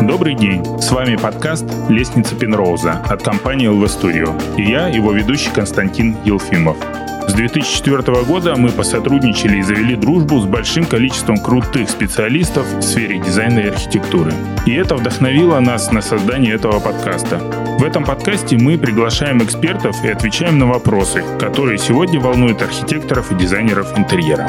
Добрый день! С вами подкаст «Лестница Пенроуза» от компании LV Studio. И я, его ведущий Константин Елфимов. С 2004 года мы посотрудничали и завели дружбу с большим количеством крутых специалистов в сфере дизайна и архитектуры. И это вдохновило нас на создание этого подкаста. В этом подкасте мы приглашаем экспертов и отвечаем на вопросы, которые сегодня волнуют архитекторов и дизайнеров интерьера.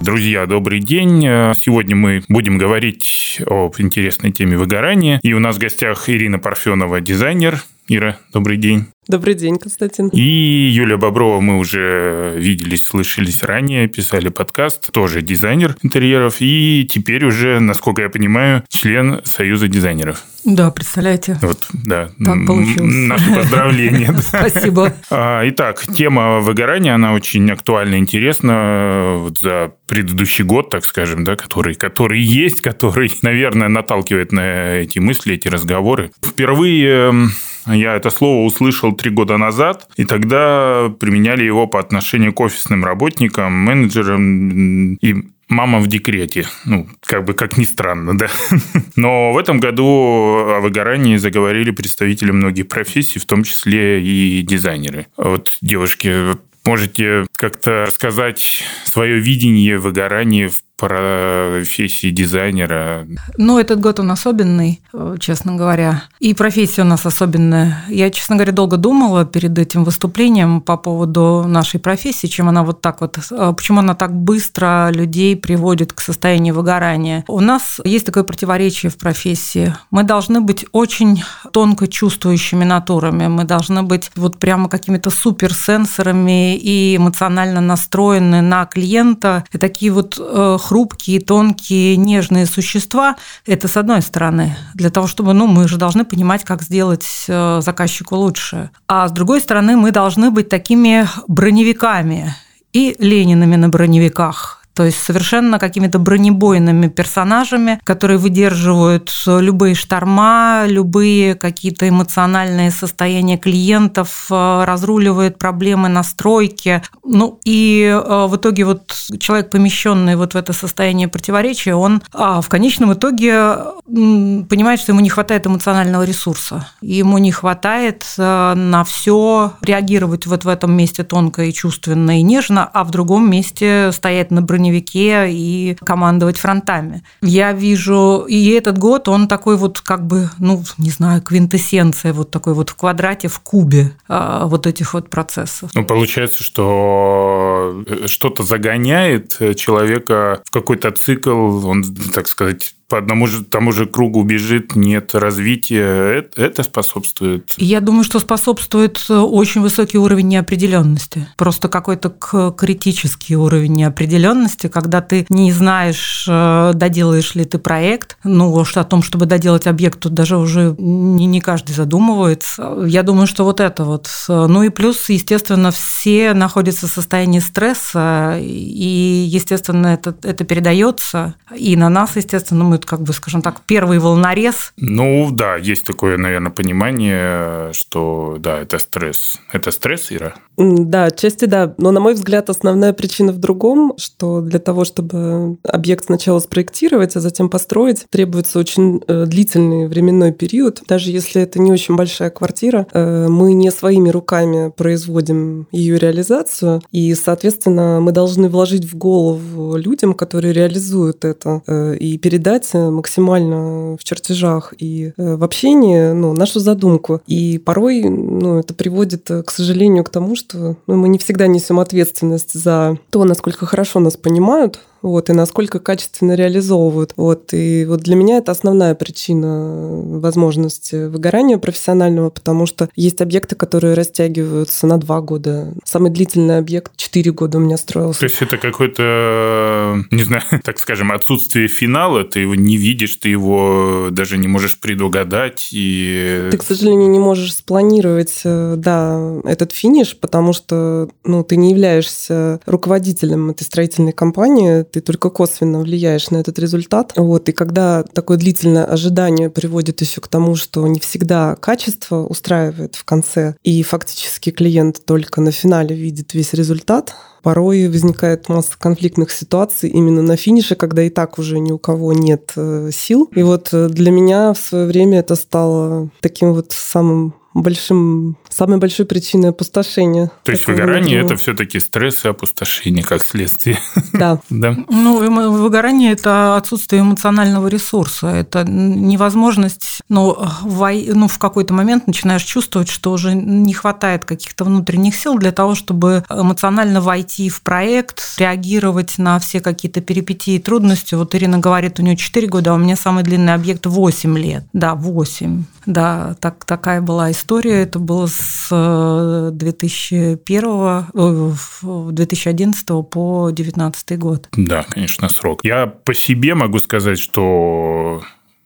Друзья, добрый день. Сегодня мы будем говорить об интересной теме выгорания. И у нас в гостях Ирина Парфенова, дизайнер. Ира, добрый день. Добрый день, Константин. И Юлия Боброва мы уже виделись, слышались ранее, писали подкаст, тоже дизайнер интерьеров, и теперь уже, насколько я понимаю, член Союза дизайнеров. Да, представляете. Вот, да. Так получилось. Наши поздравления. Спасибо. А, итак, тема выгорания, она очень актуальна и интересна вот за предыдущий год, так скажем, да, который, который есть, который, наверное, наталкивает на эти мысли, эти разговоры. Впервые эм, я это слово услышал три года назад, и тогда применяли его по отношению к офисным работникам, менеджерам и мама в декрете. Ну, как бы как ни странно, да. Но в этом году о выгорании заговорили представители многих профессий, в том числе и дизайнеры. Вот, девушки, можете как-то сказать свое видение выгорания в профессии дизайнера? Ну, этот год он особенный, э, честно говоря. И профессия у нас особенная. Я, честно говоря, долго думала перед этим выступлением по поводу нашей профессии, чем она вот так вот, э, почему она так быстро людей приводит к состоянию выгорания. У нас есть такое противоречие в профессии. Мы должны быть очень тонко чувствующими натурами. Мы должны быть вот прямо какими-то суперсенсорами и эмоционально настроены на клиента. И такие вот э, хрупкие, тонкие, нежные существа. Это с одной стороны, для того, чтобы, ну, мы же должны понимать, как сделать э, заказчику лучше. А с другой стороны, мы должны быть такими броневиками и Ленинами на броневиках. То есть совершенно какими-то бронебойными персонажами, которые выдерживают любые шторма, любые какие-то эмоциональные состояния клиентов, э, разруливают проблемы настройки. Ну и э, в итоге вот человек, помещенный вот в это состояние противоречия, он а, в конечном итоге понимает, что ему не хватает эмоционального ресурса. Ему не хватает э, на все реагировать вот в этом месте тонко и чувственно и нежно, а в другом месте стоять на броне броневике и командовать фронтами. Я вижу, и этот год, он такой вот как бы, ну, не знаю, квинтэссенция вот такой вот в квадрате, в кубе а, вот этих вот процессов. Ну, получается, что э, что-то загоняет человека в какой-то цикл, он, так сказать, по одному же тому же кругу бежит, нет развития, это способствует? Я думаю, что способствует э, очень высокий уровень неопределенности. Просто какой-то критический уровень неопределенности, когда ты не знаешь, э, доделаешь ли ты проект. Ну, о том, чтобы доделать объект, тут даже уже не, не каждый задумывается. Я думаю, что вот это вот. Ну и плюс, естественно, все находятся в состоянии стресса, и, естественно, это, это передается. И на нас, естественно, мы как бы, скажем так, первый волнорез. Ну, да, есть такое, наверное, понимание, что, да, это стресс. Это стресс, Ира? Да, отчасти да. Но, на мой взгляд, основная причина в другом, что для того, чтобы объект сначала спроектировать, а затем построить, требуется очень э, длительный временной период. Даже если это не очень большая квартира, э, мы не своими руками производим ее реализацию, и, соответственно, мы должны вложить в голову людям, которые реализуют это, э, и передать максимально в чертежах и в общении ну, нашу задумку. И порой ну, это приводит, к сожалению, к тому, что ну, мы не всегда несем ответственность за то, насколько хорошо нас понимают, вот, и насколько качественно реализовывают. Вот, и вот для меня это основная причина возможности выгорания профессионального, потому что есть объекты, которые растягиваются на два года. Самый длительный объект – четыре года у меня строился. То есть это какой-то, не знаю, так скажем, отсутствие финала, ты его не видишь, ты его даже не можешь предугадать. И... Ты, к сожалению, не можешь спланировать, э, да, этот финиш, потому что ну, ты не являешься руководителем этой строительной компании, ты только косвенно влияешь на этот результат. Вот, и когда такое длительное ожидание приводит еще к тому, что не всегда качество устраивает в конце, и фактически клиент только на финале видит весь результат, порой возникает масса конфликтных ситуаций именно на финише, когда и так уже ни у кого нет э, сил. И вот э, для меня в свое время это стало таким вот самым большим, самой большой причиной опустошения. То есть выгорание это все-таки стресс и опустошение как следствие. Да. да. Ну, выгорание это отсутствие эмоционального ресурса, это невозможность, ну, в, ну, в какой-то момент начинаешь чувствовать, что уже не хватает каких-то внутренних сил для того, чтобы эмоционально войти в проект, реагировать на все какие-то перипетии и трудности. Вот Ирина говорит, у нее 4 года, а у меня самый длинный объект 8 лет. Да, 8. Да, так, такая была история история. Это было с 2001 2011 по 2019 год. Да, конечно, срок. Я по себе могу сказать, что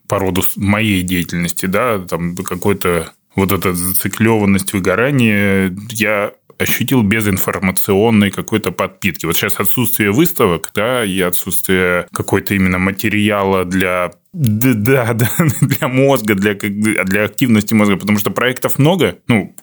по роду моей деятельности, да, там какой-то вот эта зациклеванность, выгорание, я ощутил без информационной какой-то подпитки. Вот сейчас отсутствие выставок, да, и отсутствие какой-то именно материала для да, да, для мозга, для, для активности мозга, потому что проектов много, ну,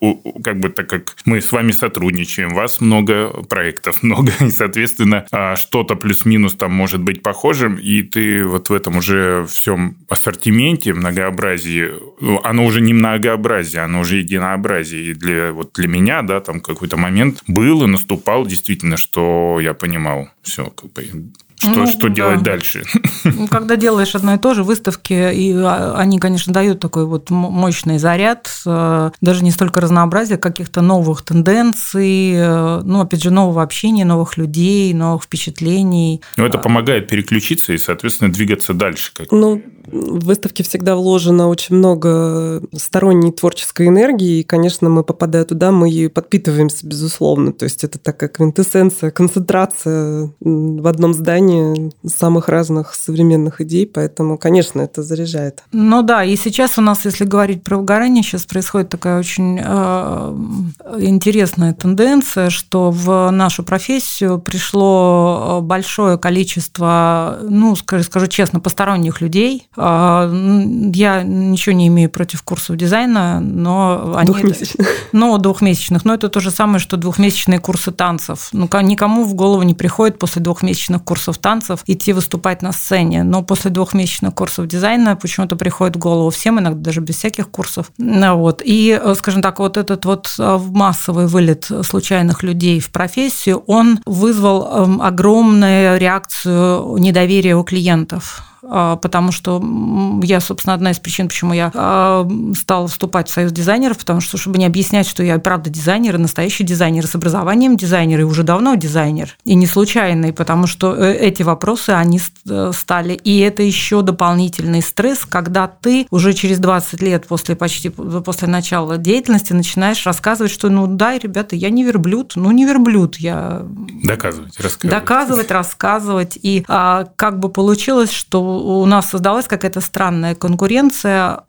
как бы так как мы с вами сотрудничаем, вас много, проектов много, и, соответственно, а, что-то плюс-минус там может быть похожим, и ты вот в этом уже всем ассортименте, многообразии, ну, оно уже не многообразие, оно уже единообразие, и для, вот для меня, да, там какой-то момент был и наступал действительно, что я понимал, все, как бы что, ну, что да. делать дальше? Ну, когда делаешь одно и то же, выставки, и а, они, конечно, дают такой вот мощный заряд, э, даже не столько разнообразия, каких-то новых тенденций, э, ну, опять же, нового общения, новых людей, новых впечатлений. Ну, это помогает переключиться и, соответственно, двигаться дальше. Как... Ну, в выставке всегда вложено очень много сторонней творческой энергии, и, конечно, мы, попадая туда, мы ее подпитываемся, безусловно. То есть это такая квинтэссенция, концентрация в одном здании самых разных современных идей, поэтому, конечно, это заряжает. Ну да, и сейчас у нас, если говорить про выгорание, сейчас происходит такая очень э, интересная тенденция, что в нашу профессию пришло большое количество, ну, скажу, скажу честно, посторонних людей, я ничего не имею против курсов дизайна, но они... Двухмесячных. Ну, двухмесячных. Но это то же самое, что двухмесячные курсы танцев. Ну, никому в голову не приходит после двухмесячных курсов танцев идти выступать на сцене. Но после двухмесячных курсов дизайна почему-то приходит в голову всем, иногда даже без всяких курсов. Ну, вот. И, скажем так, вот этот вот а, массовый вылет случайных людей в профессию, он вызвал эм, огромную реакцию недоверия у клиентов. А, потому что я, собственно, одна из причин, почему я а, стала вступать в союз дизайнеров, потому что, чтобы не объяснять, что я правда дизайнер, и настоящий дизайнер с образованием дизайнер, и уже давно дизайнер, и не случайный, потому что э, эти вопросы, они э, стали, и это еще дополнительный стресс, когда ты уже через 20 лет после почти после начала деятельности начинаешь рассказывать, что ну да, ребята, я не верблюд, ну не верблюд, я... Доказывать, рассказывать. Доказывать, рассказывать, и а, как бы получилось, что у нас создалась какая-то странная конкуренция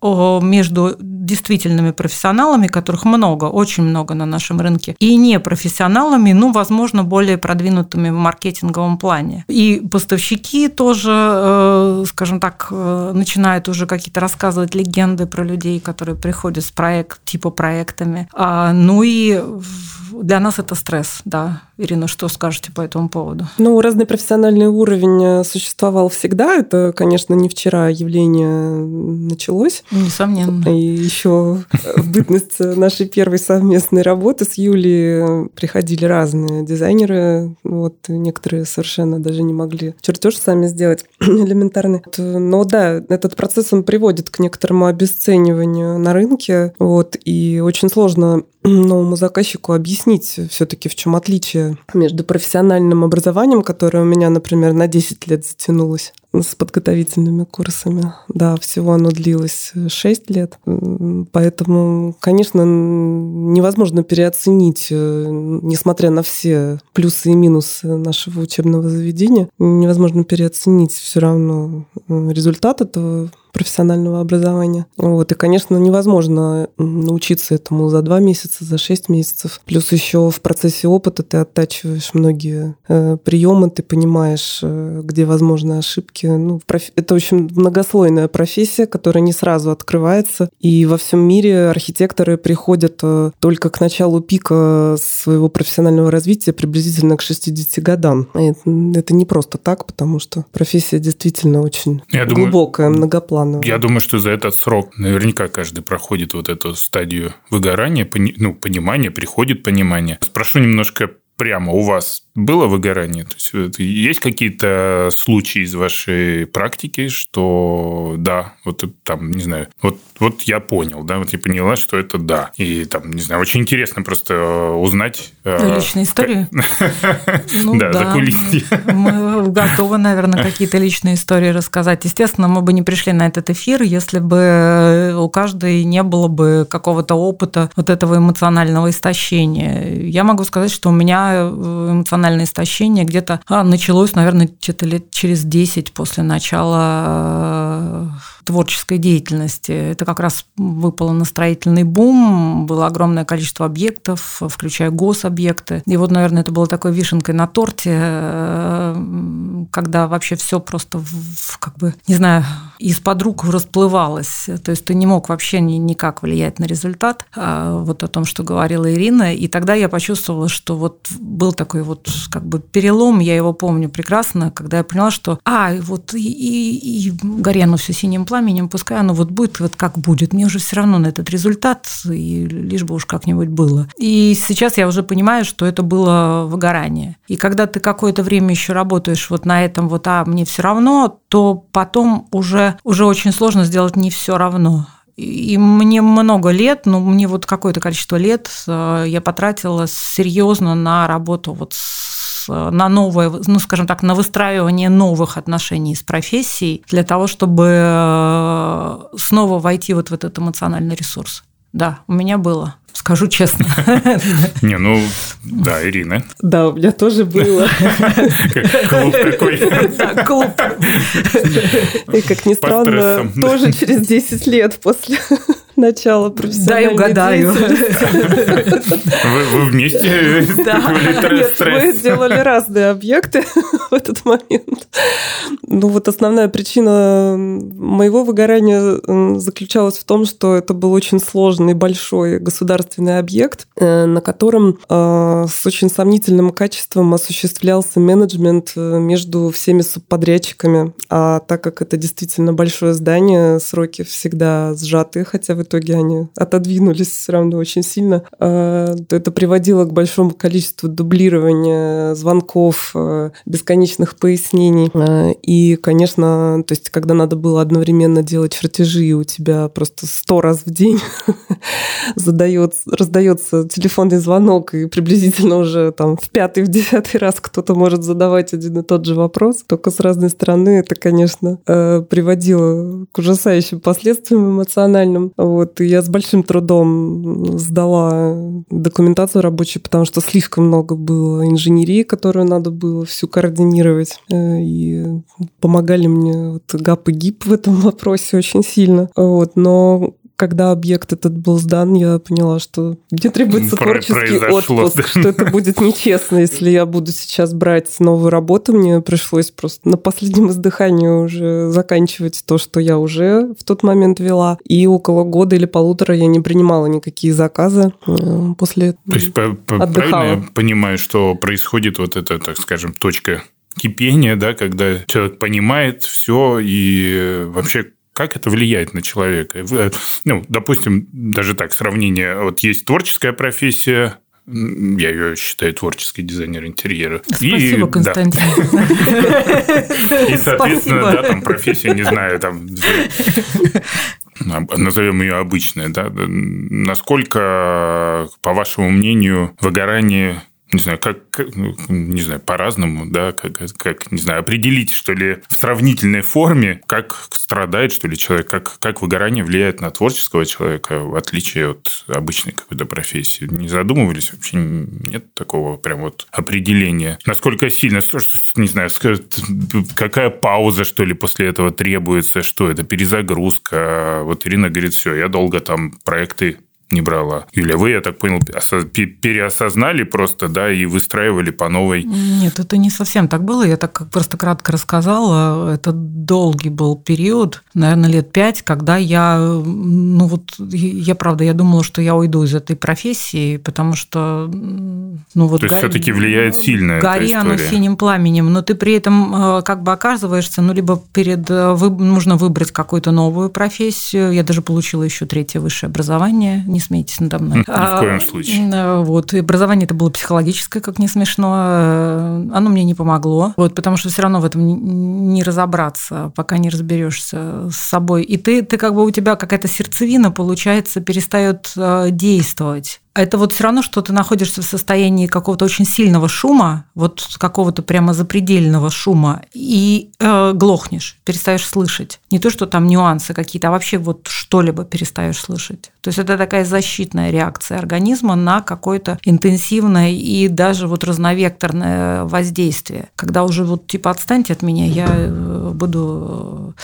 между действительными профессионалами, которых много, очень много на нашем рынке, и непрофессионалами, ну, возможно, более продвинутыми в маркетинговом плане. И поставщики тоже, э, скажем так, э, начинают уже какие-то рассказывать легенды про людей, которые приходят с проект, типа проектами. А, ну и для нас это стресс, да. Ирина, что скажете по этому поводу? Ну, разный профессиональный уровень э, существовал всегда. Это, конечно, не вчера явление началось. Несомненно. И еще в бытность нашей первой совместной работы с Юлей приходили разные дизайнеры. Вот некоторые совершенно даже не могли чертеж сами сделать элементарный. Но да, этот процесс он приводит к некоторому обесцениванию на рынке. Вот, и очень сложно новому заказчику объяснить все-таки, в чем отличие между профессиональным образованием, которое у меня, например, на 10 лет затянулось, с подготовительными курсами. Да, всего оно длилось 6 лет. Поэтому, конечно, невозможно переоценить, э, несмотря на все плюсы и минусы нашего учебного заведения, невозможно переоценить все равно э, результат этого профессионального образования. Вот. И, конечно, невозможно научиться этому за два месяца, за шесть месяцев. Плюс еще в процессе опыта ты оттачиваешь многие э, приемы, ты понимаешь, э, где возможны ошибки. Ну, проф... Это очень многослойная профессия, которая не сразу открывается. И во всем мире архитекторы приходят э, только к началу пика своего профессионального развития приблизительно к 60 годам. Это, это не просто так, потому что профессия действительно очень Я глубокая, думаю... многоплановая. Я думаю, что за этот срок наверняка каждый проходит вот эту стадию выгорания, пони, ну, понимания, приходит понимание. Спрошу немножко прямо у вас было выгорание? То есть есть какие-то случаи из вашей практики, что да, вот там, не знаю, вот, вот я понял, да, вот я поняла, что это да. И там, не знаю, очень интересно просто э, узнать... Э, личные истории? Ну да, за кулисье. Мы готовы, наверное, какие-то личные истории рассказать. Естественно, мы бы не пришли на этот эфир, если бы у каждой не было бы какого-то опыта вот этого эмоционального истощения. Я могу сказать, что у меня э, эмоциональное истощение где-то а, началось, наверное, где-то лет через 10 после начала творческой деятельности. Это как раз выпало на строительный бум, было огромное количество объектов, включая гособъекты. И вот, наверное, это было такой вишенкой на торте, э, когда вообще все просто, как бы, не знаю, из-под рук расплывалось. То есть ты не мог вообще никак влиять на результат, а вот о том, что говорила Ирина. И тогда я почувствовала, что вот был такой вот как бы перелом, я его помню прекрасно, когда я поняла, что, а, вот и, и, и горе оно все синим пламенем, пламенем, пускай оно вот будет вот как будет. Мне уже все равно на этот результат, и лишь бы уж как-нибудь было. И сейчас я уже понимаю, что это было выгорание. И когда ты какое-то время еще работаешь вот на этом вот, а мне все равно, то потом уже, уже очень сложно сделать не все равно. И мне много лет, ну, мне вот какое-то количество лет э, я потратила серьезно на работу вот с на новое, ну, скажем так, на выстраивание новых отношений с профессией для того, чтобы э, снова войти вот в этот эмоциональный ресурс. Да, у меня было скажу честно. Не, ну, да, Ирина. Да, у меня тоже было. Клуб какой. Да, клуб. И, как ни странно, тоже через 10 лет после начала профессиональной Дай угадаю. Вы, вы вместе да. Нет, мы делали разные объекты в этот момент. Ну вот основная причина моего выгорания заключалась в том, что это был очень сложный, большой государственный объект, э, на котором э, с очень сомнительным качеством осуществлялся менеджмент э, между всеми субподрядчиками. А так как это действительно большое здание, сроки всегда сжатые, хотя в итоге они отодвинулись все равно очень сильно. Это приводило к большому количеству дублирования звонков, бесконечных пояснений. И, конечно, то есть, когда надо было одновременно делать чертежи, у тебя просто сто раз в день задается, раздается телефонный звонок, и приблизительно уже там в пятый, в десятый раз кто-то может задавать один и тот же вопрос, только с разной стороны, это, конечно, приводило к ужасающим последствиям эмоциональным. Вот, и я с большим трудом сдала документацию рабочую, потому что слишком много было инженерии, которую надо было всю координировать. Э, и помогали мне вот ГАП и ГИП в этом вопросе очень сильно. Вот, но когда объект этот был сдан, я поняла, что мне требуется творческий отпуск, да. что это будет нечестно, если я буду сейчас брать новую работу. Мне пришлось просто на последнем издыхании уже заканчивать то, что я уже в тот момент вела. И около года или полутора я не принимала никакие заказы э, после То есть, отдыхала. правильно я понимаю, что происходит вот эта, так скажем, точка кипения, да, когда человек понимает все и вообще как это влияет на человека? Ну, допустим, даже так, сравнение. Вот есть творческая профессия, я ее считаю творческий дизайнер интерьера. Спасибо, и, Константин. И, соответственно, да, там профессия, не знаю, там назовем ее обычная, да, насколько, по вашему мнению, выгорание не знаю, как, ну, не знаю, по-разному, да, как, как, не знаю, определить, что ли, в сравнительной форме, как страдает, что ли, человек, как, как выгорание влияет на творческого человека, в отличие от обычной какой-то профессии. Не задумывались вообще? Нет такого прям вот определения. Насколько сильно, не знаю, какая пауза, что ли, после этого требуется, что это, перезагрузка. Вот Ирина говорит, все, я долго там проекты не брала. Юля, вы, я так понял, переосознали просто, да, и выстраивали по новой? Нет, это не совсем так было. Я так как просто кратко рассказала. Это долгий был период, наверное, лет пять, когда я, ну вот, я правда, я думала, что я уйду из этой профессии, потому что, ну вот... То есть, го... все-таки влияет сильно Гори оно синим пламенем, но ты при этом э, как бы оказываешься, ну, либо перед... Э. Нужно выбрать какую-то новую профессию. Я даже получила еще третье высшее образование, не смейтесь надо мной. Ни в а, коем случае. А, вот, и образование это было психологическое, как не смешно. Э, оно мне не помогло, вот, потому что все равно в этом не разобраться, пока не разберешься с собой. И ты, ты как бы у тебя какая-то сердцевина, получается, перестает э, действовать это вот все равно, что ты находишься в состоянии какого-то очень сильного шума, вот какого-то прямо запредельного шума, и э, глохнешь, перестаешь слышать. Не то, что там нюансы какие-то, а вообще вот что-либо перестаешь слышать. То есть это такая защитная реакция организма на какое-то интенсивное и даже вот разновекторное воздействие. Когда уже вот типа отстаньте от меня, я э, буду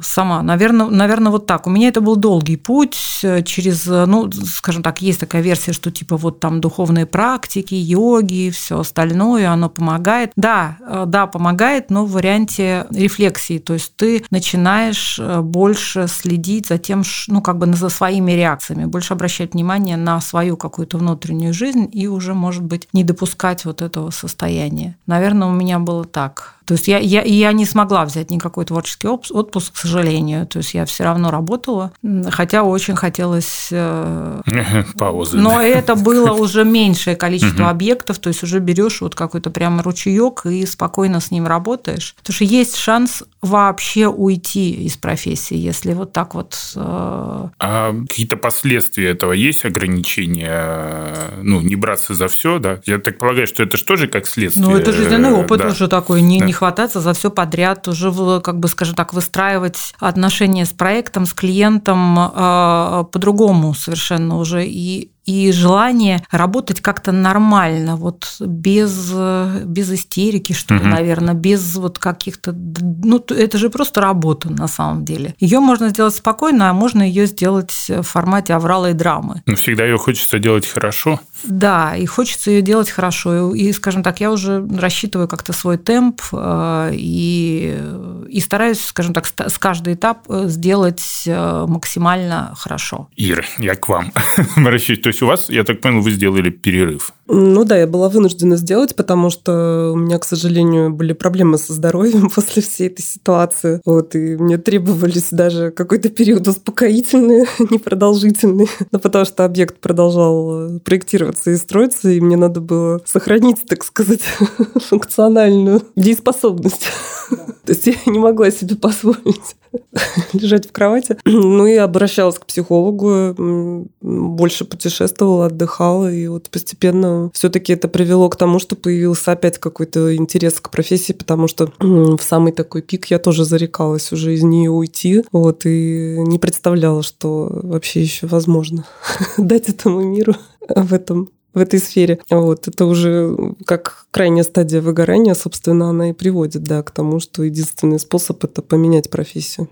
сама. Наверное, наверное, вот так. У меня это был долгий путь э, через, ну, скажем так, есть такая версия что типа вот там духовные практики, йоги, все остальное, оно помогает. Да, э, да, помогает, но в варианте рефлексии. То есть ты начинаешь э, больше следить за тем, ну как бы за своими реакциями, больше обращать внимание на свою какую-то внутреннюю жизнь и уже, может быть, не допускать вот этого состояния. Наверное, у меня было так. То есть я, я, я не смогла взять никакой творческий отпуск, к сожалению. То есть я все равно работала, хотя очень хотелось... Э, Паузы. Но это было уже меньшее количество объектов, то есть уже берешь вот какой-то прям ручеек и спокойно с ним работаешь. Потому что есть шанс вообще уйти из профессии, если вот так вот... Э, а какие-то последствия этого есть ограничения? Ну, не браться за все, да? Я так полагаю, что это же тоже как следствие. Ну, это жизненный опыт да. уже такой, не, да. Хвататься за все подряд, уже, как бы, скажем так, выстраивать отношения с проектом, с клиентом э, по-другому совершенно уже. И и желание работать как-то нормально, вот без, без истерики, что ли, угу. наверное, без вот каких-то... Ну, это же просто работа на самом деле. Ее можно сделать спокойно, а можно ее сделать в формате аврала и драмы. Но всегда ее хочется делать хорошо. Да, и хочется ее делать хорошо. И, скажем так, я уже рассчитываю как-то свой темп э, и, и стараюсь, скажем так, с каждый этап э, сделать э, максимально хорошо. Ира, я к вам обращаюсь. То есть у вас, я так понял, вы сделали перерыв. Ну да, я была вынуждена сделать, потому что у меня, к сожалению, были проблемы со здоровьем после всей этой ситуации. Вот, и мне требовались даже какой-то период успокоительный, непродолжительный. Но потому что объект продолжал проектироваться и строиться, и мне надо было сохранить, так сказать, функциональную дееспособность. То есть я не могла себе позволить лежать в кровати. Ну и обращалась к психологу, больше путешествовала, отдыхала, и вот постепенно все-таки это привело к тому, что появился опять какой-то интерес к профессии, потому что в самый такой пик я тоже зарекалась уже из нее уйти, вот, и не представляла, что вообще еще возможно дать этому миру в этом в этой сфере. Вот, это уже как крайняя стадия выгорания, собственно, она и приводит да, к тому, что единственный способ – это поменять профессию.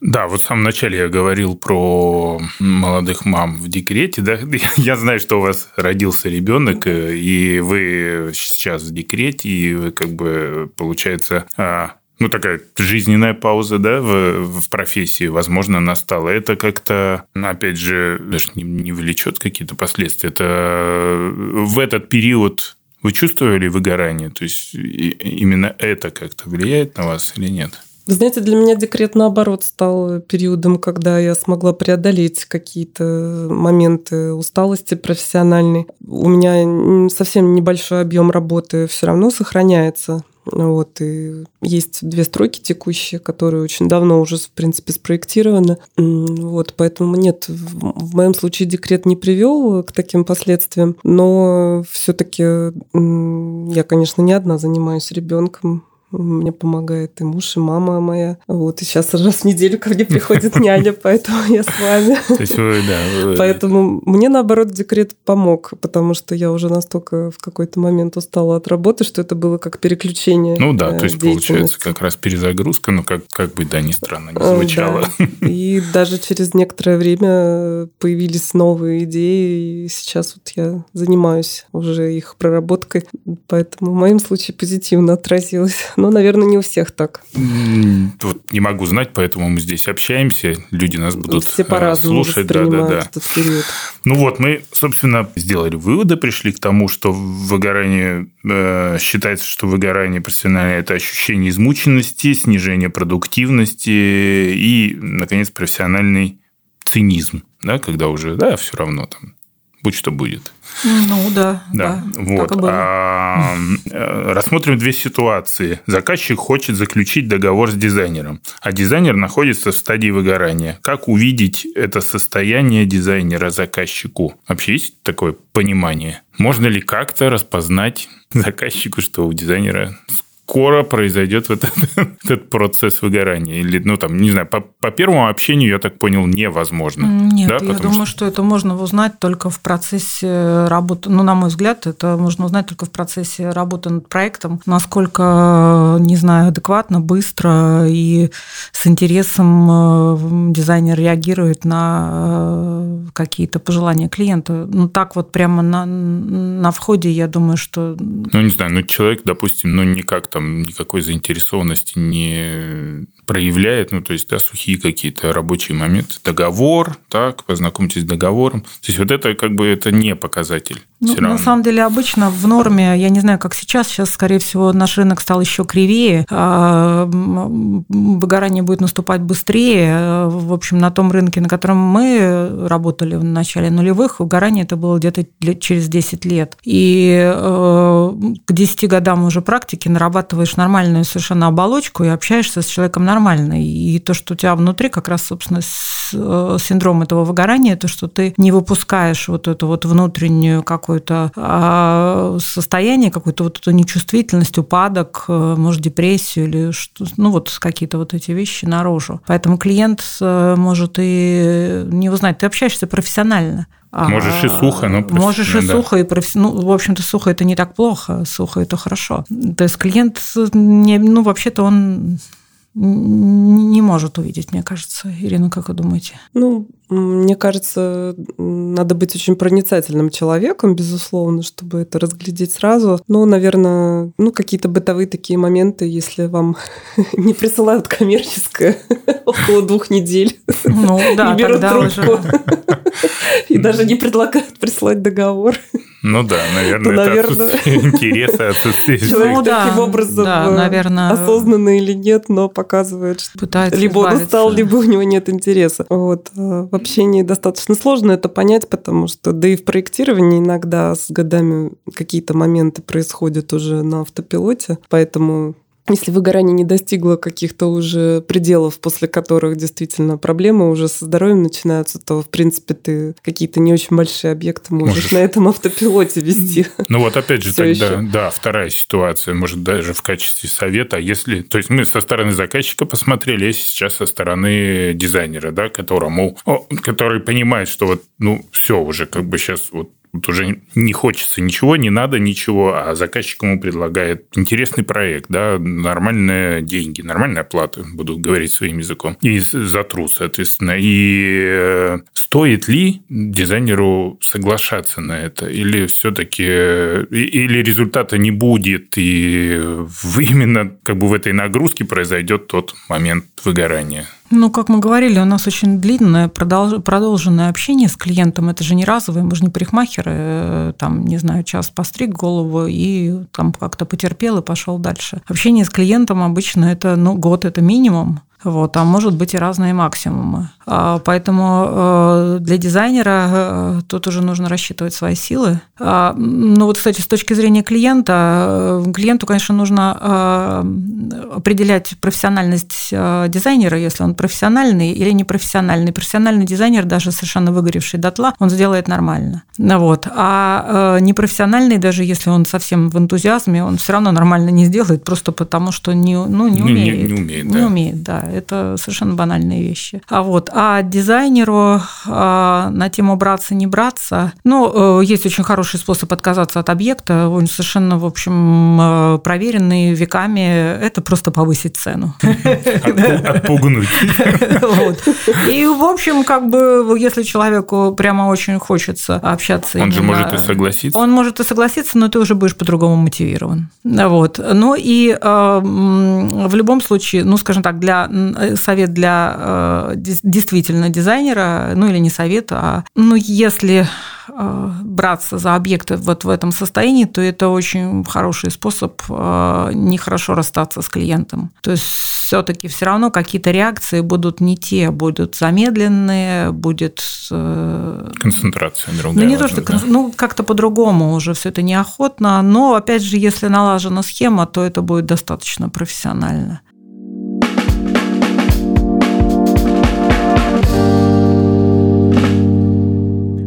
Да, вот в самом начале я говорил про молодых мам в декрете. Да? Я знаю, что у вас родился ребенок, и вы сейчас в декрете, и вы как бы, получается, а, ну, такая жизненная пауза, да, в, в профессии, возможно, настала. Это как-то, опять же, даже не, не влечет какие-то последствия. Это в этот период вы чувствовали выгорание? То есть именно это как-то влияет на вас или нет? Вы знаете, для меня декрет, наоборот, стал периодом, когда я смогла преодолеть какие-то моменты усталости профессиональной. У меня совсем небольшой объем работы все равно сохраняется Вот, и есть две стройки текущие, которые очень давно уже, в принципе, спроектированы. Вот, поэтому нет, в моем случае декрет не привел к таким последствиям, но все-таки я, конечно, не одна занимаюсь ребенком. Мне помогает и муж, и мама моя. Вот, и сейчас раз в неделю ко мне приходит няня, поэтому я с вами. То есть вы, да. Поэтому мне, наоборот, декрет помог, потому что я уже настолько в какой-то момент устала от работы, что это было как переключение Ну да, то есть получается как раз перезагрузка, но как, как бы, да, ни странно не э, звучало. Да. И даже через некоторое время появились новые идеи, и сейчас вот я занимаюсь уже их проработкой, поэтому в моем случае позитивно отразилось но, наверное, не у всех так. Вот не могу знать, поэтому мы здесь общаемся, люди нас будут Все э, слушать. Да, да, да. Этот период. Ну вот, мы, собственно, сделали выводы, пришли к тому, что выгорание э, считается, что выгорание профессиональное – это ощущение измученности, снижение продуктивности и, наконец, профессиональный цинизм, да, когда уже, да, все равно там, что будет. Ну да, да. да вот. А, э, рассмотрим две ситуации. Заказчик хочет заключить договор с дизайнером, а дизайнер находится в стадии выгорания. Как увидеть это состояние дизайнера заказчику? Вообще есть такое понимание? Можно ли как-то распознать заказчику, что у дизайнера скоро произойдет вот этот, этот процесс выгорания? Или, ну, там, не знаю, по, по первому общению, я так понял, невозможно. Нет, да? я Потому думаю, что... что это можно узнать только в процессе работы. Ну, на мой взгляд, это можно узнать только в процессе работы над проектом, насколько, не знаю, адекватно, быстро и с интересом э, дизайнер реагирует на э, какие-то пожелания клиента. Ну, так вот прямо на, на входе, я думаю, что... Ну, не знаю, ну, человек, допустим, ну, никак там никакой заинтересованности не проявляет, ну, то есть, да, сухие какие-то рабочие моменты, договор, так, познакомьтесь с договором. То есть, вот это как бы это не показатель. Ну, на самом деле, обычно в норме, я не знаю, как сейчас, сейчас, скорее всего, наш рынок стал еще кривее, а, выгорание будет наступать быстрее. В общем, на том рынке, на котором мы работали в начале нулевых, выгорание это было где-то через 10 лет. И э, к 10 годам уже практики нарабатываешь нормальную совершенно оболочку и общаешься с человеком нормально. И то, что у тебя внутри как раз, собственно, э, синдром этого выгорания, то, что ты не выпускаешь вот эту вот внутреннюю какое-то а, состояние, какую-то вот эту нечувствительность, упадок, э, может, депрессию или что, ну вот какие-то вот эти вещи наружу. Поэтому клиент э, может и не узнать. Ты общаешься профессионально. А, Можешь и сухо, но Можешь и да. сухо, и профессионально. Ну, в общем-то, сухо это не так плохо, сухо это хорошо. То есть клиент, не, ну, вообще-то он не может увидеть, мне кажется. Ирина, как вы думаете? Ну, мне кажется, надо быть очень проницательным человеком, безусловно, чтобы это разглядеть сразу. Но, наверное, ну, какие-то бытовые такие моменты, если вам не присылают коммерческое около двух недель, ну, да, не берут трубку и даже не предлагают прислать договор. Ну да, наверное, то, это наверное... отсутствие интереса, отсутствие... Человек ну, да, таким образом да, э, наверное... осознанно или нет, но показывает, что Пытается либо он устал, либо у него нет интереса. Вот. А в общении достаточно сложно это понять, потому что да и в проектировании иногда с годами какие-то моменты происходят уже на автопилоте, поэтому если выгорание не достигло каких-то уже пределов, после которых действительно проблемы уже со здоровьем начинаются, то, в принципе, ты какие-то не очень большие объекты можешь, можешь... на этом автопилоте вести. Ну вот опять же тогда, еще. да, вторая ситуация, может, даже в качестве совета, если... То есть мы со стороны заказчика посмотрели, если сейчас со стороны дизайнера, да, которому... Который понимает, что вот, ну, все уже как бы сейчас вот Тут уже не хочется ничего, не надо ничего, а заказчик ему предлагает интересный проект, да, нормальные деньги, нормальная оплата, буду говорить своим языком, и за труд, соответственно. И э, стоит ли дизайнеру соглашаться на это? Или все-таки или результата не будет, и именно как бы в этой нагрузке произойдет тот момент выгорания? Ну, как мы говорили, у нас очень длинное, продолженное общение с клиентом. Это же не разовое, мы же не парикмахеры, э, там, не знаю, час постриг голову и там как-то потерпел и пошел дальше. Общение с клиентом обычно это, ну, год это минимум. Вот, а может быть и разные максимумы. А, поэтому э, для дизайнера э, тут уже нужно рассчитывать свои силы. А, ну вот, кстати, с точки зрения клиента, э, клиенту, конечно, нужно определять профессиональность дизайнера, если он профессиональный или непрофессиональный. Профессиональный дизайнер, даже совершенно выгоревший дотла, он сделает нормально. Вот. А непрофессиональный, даже если он совсем в энтузиазме, он все равно нормально не сделает, просто потому что не, ну, не умеет. Не, не умеет, не да. умеет, да. Это совершенно банальные вещи. А вот а дизайнеру а, на тему браться, не браться, ну, э, есть очень хороший способ отказаться от объекта, он совершенно, в общем, э, проверенный веками, это просто повысить цену. Отпугнуть. И, в общем, как бы, если человеку прямо очень хочется общаться... Он же может и согласиться. Он может и согласиться, но ты уже будешь по-другому мотивирован. Вот. Ну и э, в любом случае, ну, скажем так, для совет для действительно дизайнера, ну или не совет, а ну если э, браться за объекты вот в этом состоянии, то это очень хороший способ э, нехорошо расстаться с клиентом. То есть все-таки все равно какие-то реакции будут не те, будут замедленные, будет... Э, Концентрация другая. Ну, не то, что... Да? Ну, как-то по-другому уже все это неохотно, но, опять же, если налажена схема, то это будет достаточно профессионально.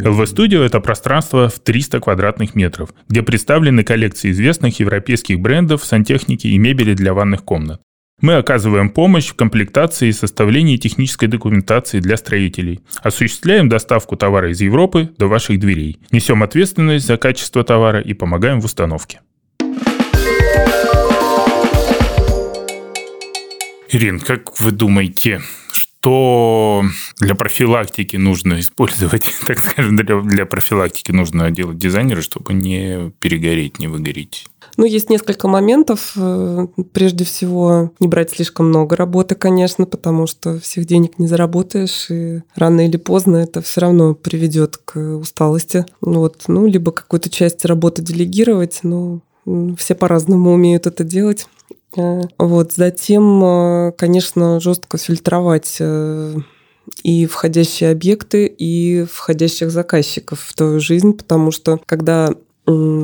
LV Studio – это пространство в 300 квадратных метров, где представлены коллекции известных европейских брендов, сантехники и мебели для ванных комнат. Мы оказываем помощь в комплектации и составлении технической документации для строителей. Осуществляем доставку товара из Европы до ваших дверей. Несем ответственность за качество товара и помогаем в установке. Ирин, как вы думаете, что для профилактики нужно использовать, так скажем, для, для профилактики нужно делать дизайнеры, чтобы не перегореть, не выгореть? Ну, есть несколько моментов. Э, прежде всего, не брать слишком много работы, конечно, потому что всех денег не заработаешь, и рано или поздно это все равно приведет к усталости. Вот. Ну, либо какую-то часть работы делегировать, но все по-разному умеют это делать. Вот. Затем, э, конечно, жестко фильтровать э, и входящие объекты, и входящих заказчиков в твою жизнь, потому что когда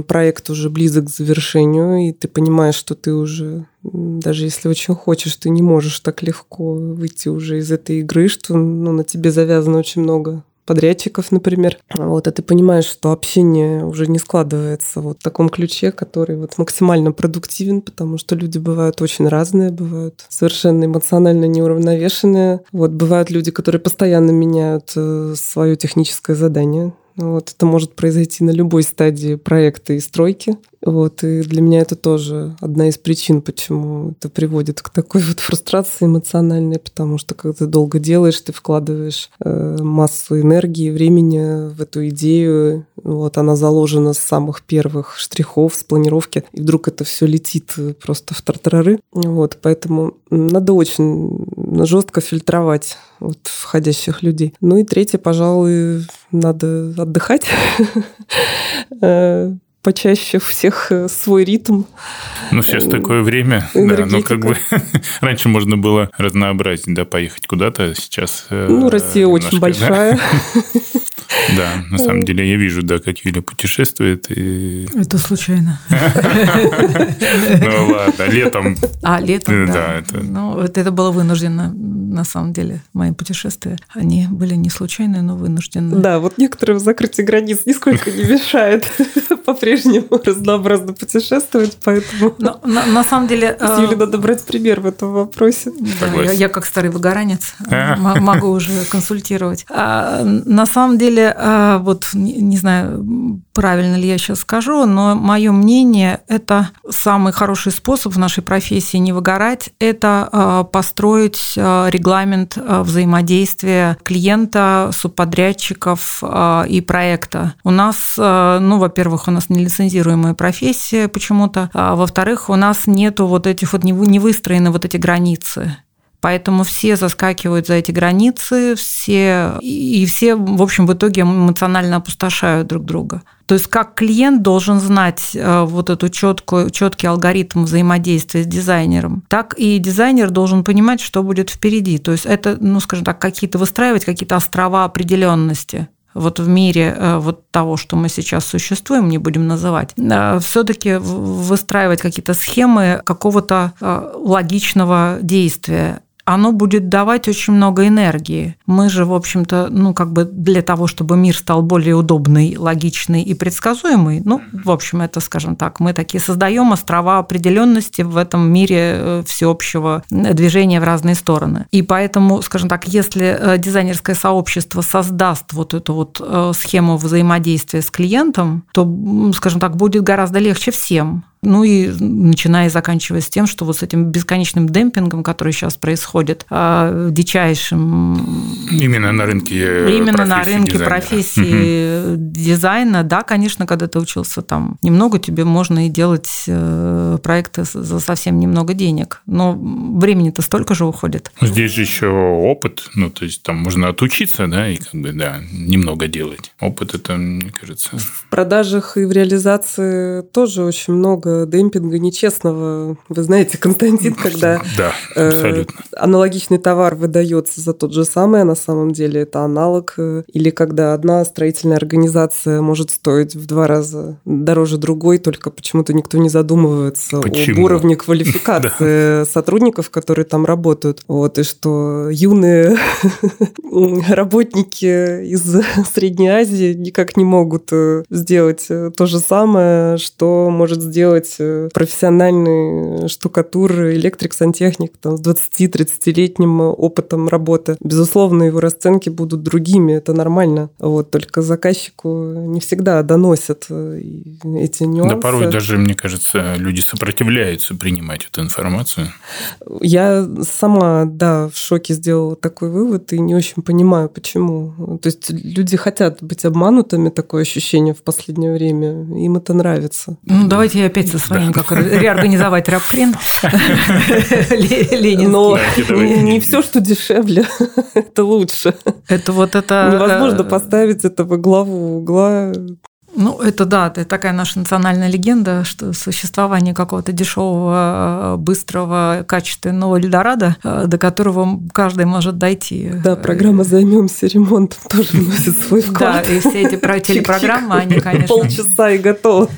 проект уже близок к завершению, и ты понимаешь, что ты уже, даже если очень хочешь, ты не можешь так легко выйти уже из этой игры, что ну, на тебе завязано очень много подрядчиков, например. Вот, а ты понимаешь, что общение уже не складывается вот в таком ключе, который вот максимально продуктивен, потому что люди бывают очень разные, бывают совершенно эмоционально неуравновешенные. Вот, бывают люди, которые постоянно меняют э, свое техническое задание, вот, это может произойти на любой стадии проекта и стройки. Вот, и для меня это тоже одна из причин, почему это приводит к такой вот фрустрации эмоциональной, потому что когда ты долго делаешь, ты вкладываешь э, массу энергии, времени в эту идею, вот она заложена с самых первых штрихов, с планировки, и вдруг это все летит просто в тартарары. Вот, поэтому надо очень жестко фильтровать вот входящих людей. Ну и третье, пожалуй, надо отдыхать э, почаще всех э, свой ритм. Ну, сейчас такое время. Да, ну, как бы раньше можно было разнообразить, да, поехать куда-то, сейчас... Э, ну, Россия немножко, очень большая. Да, на самом деле я вижу, да, как Юля путешествует. И... Это случайно. Ну ладно, летом. А, летом, да. Ну, это было вынуждено, на самом деле, мои путешествия. Они были не случайные, но вынужденные. Да, вот некоторым закрытие границ нисколько не мешает по-прежнему разнообразно путешествовать, поэтому... на самом деле... С Юлей надо брать пример в этом вопросе. Я как старый выгоранец могу уже консультировать. А, на самом деле а, вот не знаю, правильно ли я сейчас скажу, но мое мнение, это самый хороший способ в нашей профессии не выгорать, это а, построить а, регламент взаимодействия клиента, субподрядчиков и проекта. У нас, ну, во-первых, у нас нелицензируемая профессия почему-то, а во-вторых, у нас нету вот этих вот не выстроены вот эти границы. Поэтому все заскакивают за эти границы, все, и все, в общем, в итоге эмоционально опустошают друг друга. То есть как клиент должен знать э, вот эту четкую, четкий алгоритм взаимодействия с дизайнером, так и дизайнер должен понимать, что будет впереди. То есть это, ну, скажем так, какие-то выстраивать какие-то острова определенности вот в мире э, вот того, что мы сейчас существуем, не будем называть, э, все-таки выстраивать какие-то схемы какого-то логичного действия оно будет давать очень много энергии. Мы же, в общем-то, ну, как бы для того, чтобы мир стал более удобный, логичный и предсказуемый, ну, в общем, это, скажем так, мы такие создаем острова определенности в этом мире э, всеобщего движения в разные стороны. И поэтому, скажем так, если э, дизайнерское сообщество создаст вот эту вот э, схему взаимодействия с клиентом, то, скажем так, будет гораздо легче всем. Ну и начиная и заканчивая с тем, что вот с этим бесконечным демпингом, который сейчас происходит, а, дичайшим... Именно на рынке Именно на рынке дизайна. профессии угу. дизайна, да, конечно, когда ты учился там немного, тебе можно и делать э, проекты за совсем немного денег, но времени-то столько же уходит. Здесь же еще опыт, ну то есть там можно отучиться, да, и как бы, да, немного делать. Опыт это, мне кажется... В продажах и в реализации тоже очень много демпинга нечестного. Вы знаете, Константин, когда да, э, аналогичный товар выдается за тот же самый, а на самом деле это аналог, э, или когда одна строительная организация может стоить в два раза дороже другой, только почему-то никто не задумывается Почему? об уровне квалификации сотрудников, которые там работают. Вот, и что юные работники из Средней Азии никак не могут э, сделать то же самое, что может сделать делать э, профессиональный штукатур, электрик, сантехник там, с 20-30-летним опытом работы. Безусловно, его расценки будут другими, это нормально. Вот, только заказчику не всегда доносят э, эти нюансы. Да, порой даже, мне кажется, люди сопротивляются принимать эту информацию. Я сама, да, в шоке сделала такой вывод и не очень понимаю, почему. То есть люди хотят быть обманутыми, такое ощущение в последнее время, им это нравится. Ну, давайте я опять со своим, как реорганизовать рабклин Ленинский. Но не все, что дешевле, это лучше. Это вот это... Невозможно э, поставить это во главу угла ну, это да, это такая наша национальная легенда, что существование какого-то дешевого, быстрого, качественного Эльдорадо, э, до которого каждый может дойти. Да, программа «Займемся ремонтом» тоже вносит свой вклад. Да, и все эти телепрограммы, они, конечно... Полчаса и готово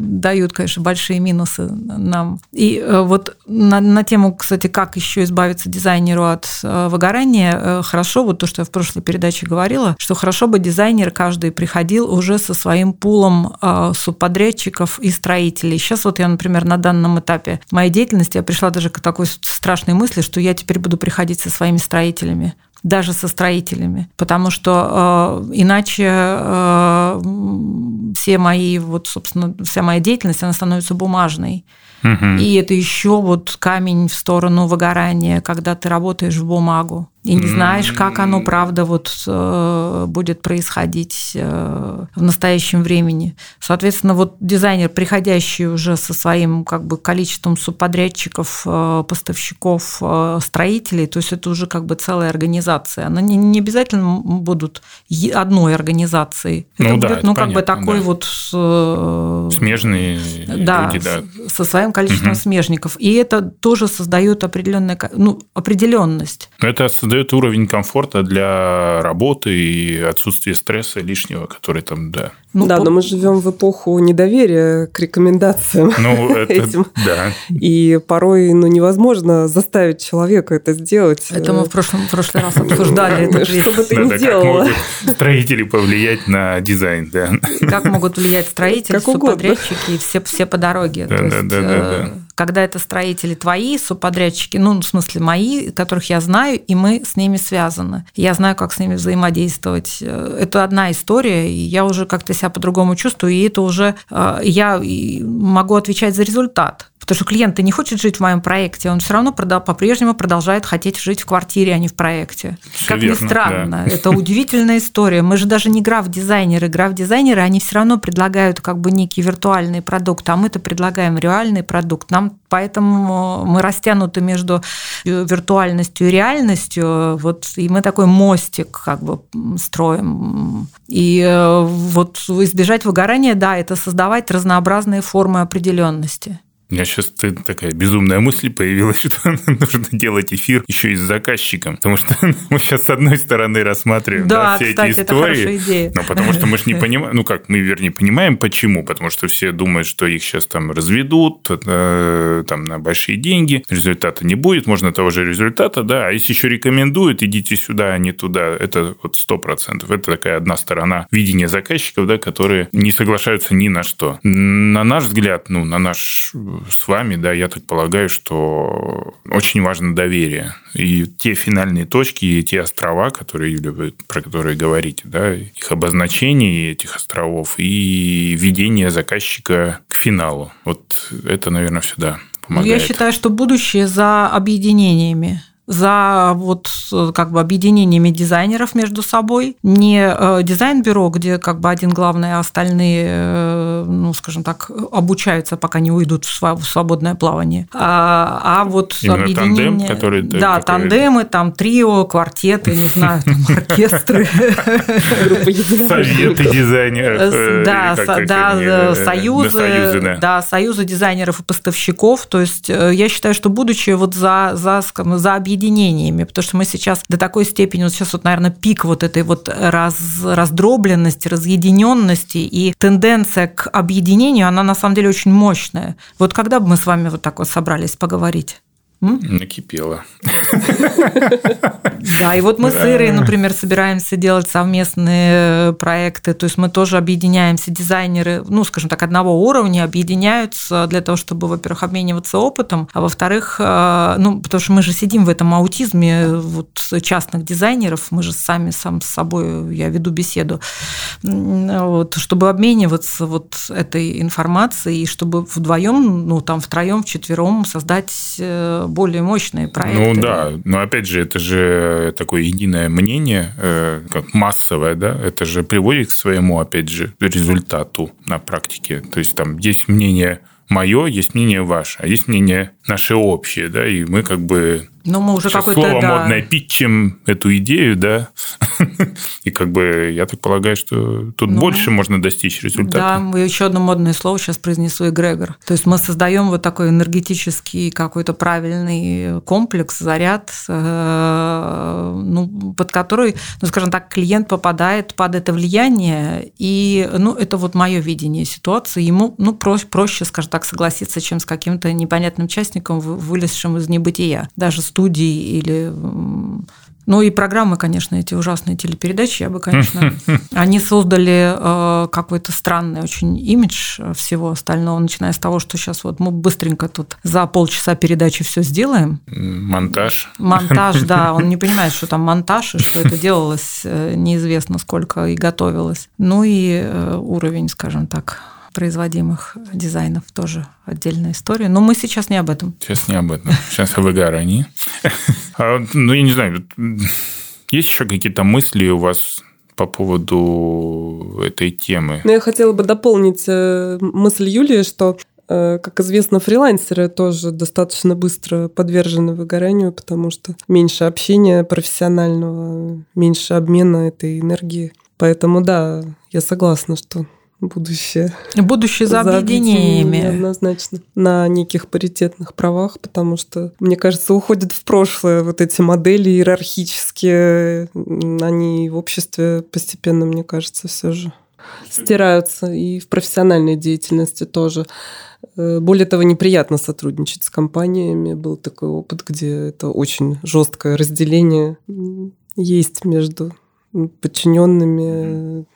дают, конечно, большие минусы нам. И э, вот на, на тему, кстати, как еще избавиться дизайнеру от э, выгорания, э, хорошо, вот то, что я в прошлой передаче говорила, что хорошо бы дизайнер каждый приходил уже со своим пулом субподрядчиков и строителей. Сейчас вот я, например, на данном этапе моей деятельности я пришла даже к такой страшной мысли, что я теперь буду приходить со своими строителями даже со строителями, потому что э, иначе э, все мои, вот, собственно, вся моя деятельность, она становится бумажной. И это еще вот камень в сторону выгорания, когда ты работаешь в бумагу и не знаешь, как оно, правда, вот э, будет происходить э, в настоящем времени. Соответственно, вот дизайнер, приходящий уже со своим как бы количеством субподрядчиков, э, поставщиков, строителей, то есть это уже как бы целая организация. Она не, не обязательно будут одной организацией. Ну это да, будет, это ну, понятно, как бы такой да. вот... Смежные да, люди, да. Со своим количеством угу. смежников. И это тоже создает определенную, ну, определенность. Это создает уровень комфорта для работы и отсутствие стресса лишнего, который там, да. Ну, да, по... но мы живем в эпоху недоверия к рекомендациям ну, это, этим. Да. И порой ну, невозможно заставить человека это сделать. Это мы в прошлом, в прошлый раз обсуждали. Это Что бы ты ни делала. Как могут строители повлиять на дизайн, да. Как могут влиять строители, субподрядчики и все, все по дороге. Да, да, да, да когда это строители твои, субподрядчики, ну, в смысле мои, которых я знаю, и мы с ними связаны. Я знаю, как с ними взаимодействовать. Э, это одна история, и я уже как-то себя по-другому чувствую, и это уже э, я могу отвечать за результат Потому что клиент не хочет жить в моем проекте, он все равно по-прежнему продолжает хотеть жить в квартире, а не в проекте. Все как верно, ни странно, да. это удивительная история. Мы же даже не граф-дизайнеры. Граф-дизайнеры, они все равно предлагают как бы некий виртуальный продукт, а мы-то предлагаем реальный продукт. Нам поэтому мы растянуты между виртуальностью и реальностью, вот, и мы такой мостик как бы строим. И э, вот избежать выгорания, да, это создавать разнообразные формы определенности. У меня сейчас такая безумная мысль появилась, что нужно делать эфир еще и с заказчиком, потому что мы сейчас с одной стороны рассматриваем да, да, все кстати, эти истории, но потому что мы же не понимаем, ну как, мы вернее понимаем, почему, потому что все думают, что их сейчас там разведут э, там на большие деньги, результата не будет, можно того же результата, да, а если еще рекомендуют, идите сюда, а не туда, это вот сто процентов, это такая одна сторона видения заказчиков, да, которые не соглашаются ни на что. На наш взгляд, ну, на наш с вами, да, я так полагаю, что очень важно доверие. И те финальные точки, и те острова, которые, Юля, вы про которые говорите, да, их обозначение этих островов и ведение заказчика к финалу. Вот это, наверное, всегда помогает. Я считаю, что будущее за объединениями за вот как бы объединениями дизайнеров между собой, не э, дизайн-бюро, где как бы один главный, а остальные, э, ну, скажем так, обучаются, пока не уйдут в свободное плавание, а, а вот Именно объединение... Тандем, который... Да, который... тандемы, там трио, квартеты, не знаю, там оркестры. Советы дизайнеров. Э, да, да, союзы, да, союзы дизайнеров и поставщиков. То есть я считаю, что будущее вот за, за, объединениями, потому что мы сейчас до такой степени, вот сейчас вот, наверное, пик вот этой вот раз, раздробленности, разъединенности и тенденция к объединению, она на самом деле очень мощная. Вот когда бы мы с вами вот так вот собрались поговорить? М? Накипело. Да, и вот мы с Ирой, например, собираемся делать совместные проекты, то есть мы тоже объединяемся, дизайнеры, ну, скажем так, одного уровня объединяются для того, чтобы, во-первых, обмениваться опытом, а во-вторых, э, ну, потому что мы же сидим в этом аутизме вот частных дизайнеров, мы же сами сам с собой, я веду беседу, вот, чтобы обмениваться вот этой информацией, и чтобы вдвоем, ну, там, втроем, вчетвером создать э, более мощные проекты. Ну да, но опять же, это же такое единое мнение, э, как массовое, да, это же приводит к своему, опять же, результату на практике. То есть там есть мнение мое, есть мнение ваше, а есть мнение наше общее, да, и мы как бы ну, мы уже какое-то, слово да. модное питчем эту идею, да. И как бы я так полагаю, что тут ну, больше можно достичь результата. Да, еще одно модное слово сейчас произнесу эгрегор. То есть мы создаем вот такой энергетический какой-то правильный комплекс, заряд, э, ну, под который, ну, скажем так, клиент попадает под это влияние, и, ну, это вот мое видение ситуации. Ему, ну, проще, проще, скажем так, согласиться, чем с каким-то непонятным частником, вылезшим из небытия. Даже студий или ну и программы, конечно, эти ужасные телепередачи, я бы, конечно, они создали э, какой-то странный очень имидж всего остального, начиная с того, что сейчас вот мы быстренько тут за полчаса передачи все сделаем. Монтаж. Монтаж, да, он не понимает, что там монтаж и что это делалось, э, неизвестно сколько и готовилось. Ну и э, уровень, скажем так, производимых дизайнов тоже отдельная история. Но мы сейчас не об этом. Сейчас не об этом. Сейчас о выгорании. А, ну, я не знаю, есть еще какие-то мысли у вас по поводу этой темы? Ну, я хотела бы дополнить э, мысль Юлии, что э, как известно, фрилансеры тоже достаточно быстро подвержены выгоранию, потому что меньше общения профессионального, меньше обмена этой энергии. Поэтому да, я согласна, что будущее. Будущее за, за объединениями. Однозначно. На неких паритетных правах, потому что, мне кажется, уходят в прошлое вот эти модели иерархические. Они в обществе постепенно, мне кажется, все же стираются. И в профессиональной деятельности тоже. Э, более того, неприятно сотрудничать с компаниями. Был такой опыт, где это очень жесткое разделение есть между подчиненными,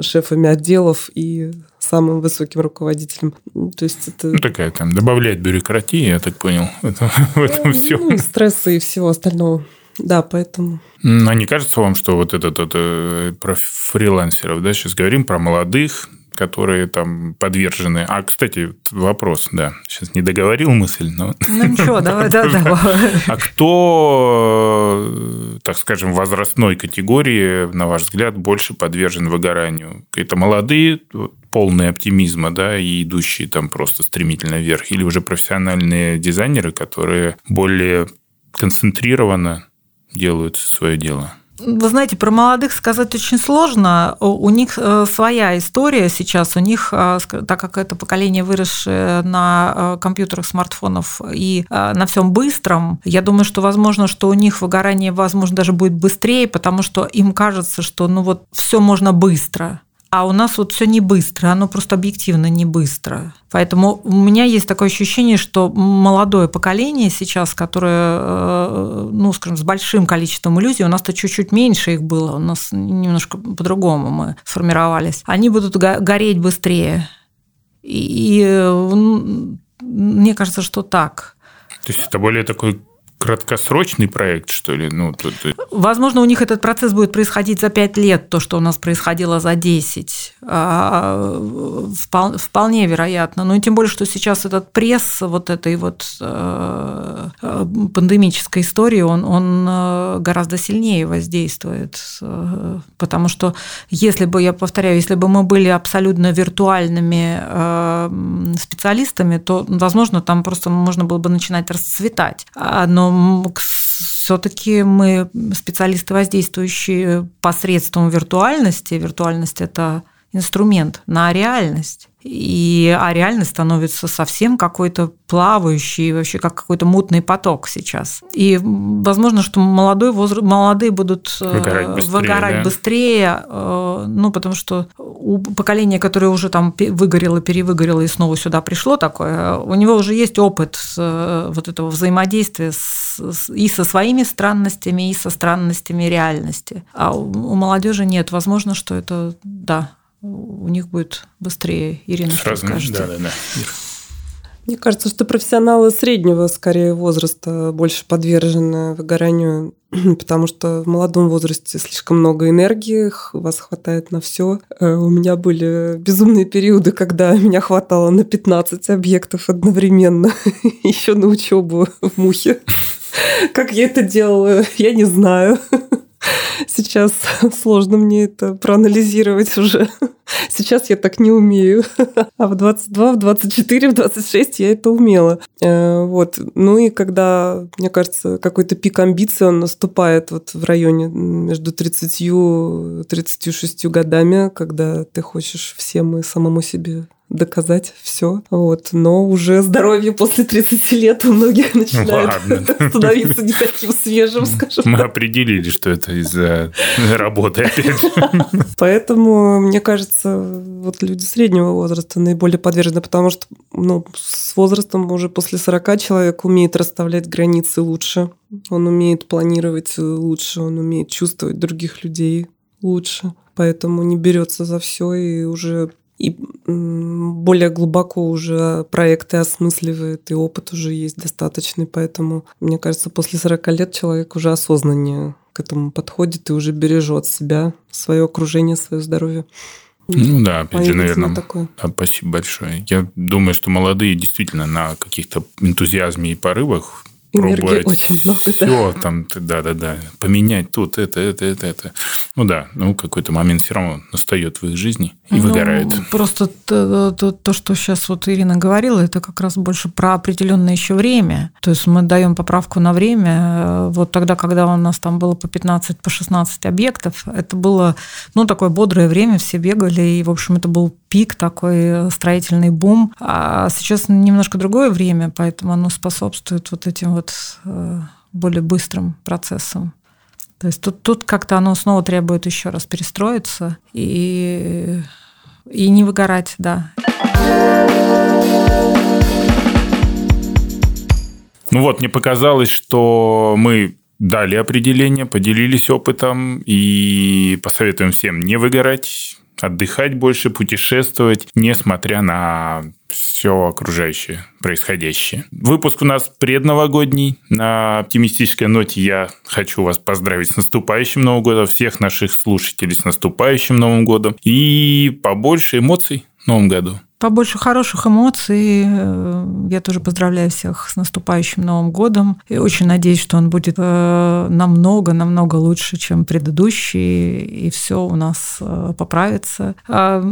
шефами отделов и самым высоким руководителем. То есть это... Ну, такая там добавляет бюрократии, я так понял, это, в этом ну, все. Ну, стресса и всего остального. Да, поэтому. А не кажется вам, что вот этот, это про фрилансеров, да, сейчас говорим про молодых, которые там подвержены. А, кстати, вопрос, да, сейчас не договорил мысль, но... Ну ничего, давай, да, давай. А кто, э, так скажем, возрастной категории, на ваш взгляд, больше подвержен выгоранию? Это молодые, полные оптимизма, да, и идущие там просто стремительно вверх, или уже профессиональные дизайнеры, которые более концентрированно делают свое дело? Вы знаете, про молодых сказать очень сложно. У них э, своя история сейчас. У них, э, так как это поколение выросшее на э, компьютерах, смартфонов и на всем быстром, я думаю, что возможно, что у них выгорание, возможно, даже будет быстрее, потому что им кажется, что ну вот все можно быстро. А у нас вот все не быстро, оно просто объективно не быстро. Поэтому у меня есть такое ощущение, что молодое поколение сейчас, которое, э, ну, скажем, с большим количеством иллюзий, у нас-то чуть-чуть меньше их было, у нас немножко по-другому мы сформировались, они будут гореть быстрее. И мне кажется, что так. То есть это более такой краткосрочный проект, что ли? Ну, тут... Возможно, у них этот процесс будет происходить за 5 лет, то, что у нас происходило за 10. А, вполне вероятно. Ну и тем более, что сейчас этот пресс вот этой вот э, пандемической истории, он, он э, гораздо сильнее воздействует. Э, потому что если бы, я повторяю, если бы мы были абсолютно виртуальными специалистами, то, возможно, там просто можно было бы начинать расцветать. А, но все-таки мы специалисты, воздействующие посредством виртуальности. Виртуальность – это инструмент на реальность. И, а реальность становится совсем какой-то плавающий, вообще как какой-то мутный поток сейчас. И возможно, что молодой возраст, молодые будут э, выгорать быстрее, выгорать да? быстрее э, ну, потому что у поколения, которое уже там выгорело, перевыгорело и снова сюда пришло такое, у него уже есть опыт э, вот этого взаимодействия с, и со своими странностями, и со странностями реальности. А у молодежи нет. Возможно, что это, да, у них будет быстрее. Ирина, что скажете? Да, да, да. Мне кажется, что профессионалы среднего, скорее, возраста больше подвержены выгоранию, потому что в молодом возрасте слишком много энергии, вас хватает на все. Э, у меня были безумные периоды, когда меня хватало на 15 объектов одновременно, еще на учебу в мухе. Как я это делала, я не знаю. Сейчас сложно мне это проанализировать уже. Сейчас я так не умею. А в 22, в 24, в 26 я это умела. Э, вот. Ну и когда, мне кажется, какой-то пик амбиций, он наступает вот в районе между 30 и 36 годами, когда ты хочешь всем и самому себе доказать все. Вот. Но уже здоровье после 30 лет у многих начинает становиться не таким свежим, скажем Мы определили, что это из-за работы, опять. Поэтому, мне кажется, вот люди среднего возраста наиболее подвержены, потому что ну, с возрастом уже после 40 человек умеет расставлять границы лучше, он умеет планировать лучше, он умеет чувствовать других людей лучше поэтому не берется за все и уже и более глубоко уже проекты осмысливает, и опыт уже есть достаточный. Поэтому, мне кажется, после 40 лет человек уже осознаннее к этому подходит и уже бережет себя, свое окружение, свое здоровье. Ну да, опять же, наверное. Такое. Да, спасибо большое. Я думаю, что молодые действительно на каких-то энтузиазме и порывах очень много, все да. там, да-да-да, поменять тут это, это, это, это. Ну да, ну какой-то момент все равно настает в их жизни и ну, выгорает. Просто то, то, то, что сейчас вот Ирина говорила, это как раз больше про определенное еще время. То есть мы даем поправку на время. Вот тогда, когда у нас там было по 15, по 16 объектов, это было, ну, такое бодрое время, все бегали, и, в общем, это был пик такой э, строительный бум. А сейчас немножко другое время, поэтому оно способствует вот этим вот э, более быстрым процессам. То есть тут, тут как-то оно снова требует еще раз перестроиться и, и не выгорать, да. Ну вот, мне показалось, что мы дали определение, поделились опытом и посоветуем всем не выгорать, отдыхать больше, путешествовать, несмотря на все окружающее происходящее. Выпуск у нас предновогодний. На оптимистической ноте я хочу вас поздравить с наступающим Новым годом, всех наших слушателей с наступающим Новым годом и побольше эмоций новом году? Побольше хороших эмоций. Я тоже поздравляю всех с наступающим Новым годом. И очень надеюсь, что он будет намного-намного лучше, чем предыдущий, и все у нас поправится. А,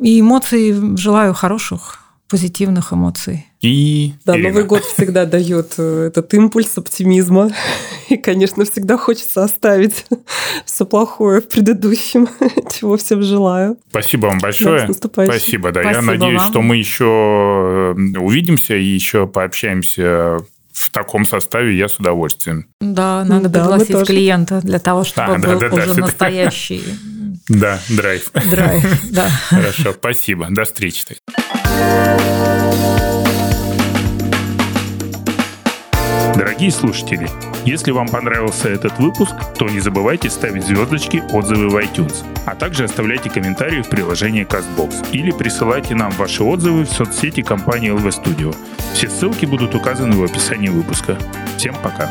и эмоций желаю хороших, позитивных эмоций. И да, Ирина. Новый год всегда дает э, этот импульс оптимизма. И, конечно, всегда хочется оставить все плохое в предыдущем, чего всем желаю. Спасибо вам большое. Да, Спасибо, да. Спасибо Я надеюсь, вам. что мы еще э, увидимся и еще пообщаемся в таком составе я с удовольствием. Да, надо да, пригласить клиента для того, чтобы да, был да, да, уже да, настоящий да, драйв. Драйв, да. Хорошо, спасибо. До встречи. Дорогие слушатели, если вам понравился этот выпуск, то не забывайте ставить звездочки, отзывы в iTunes, а также оставляйте комментарии в приложении CastBox или присылайте нам ваши отзывы в соцсети компании LV Studio. Все ссылки будут указаны в описании выпуска. Всем пока!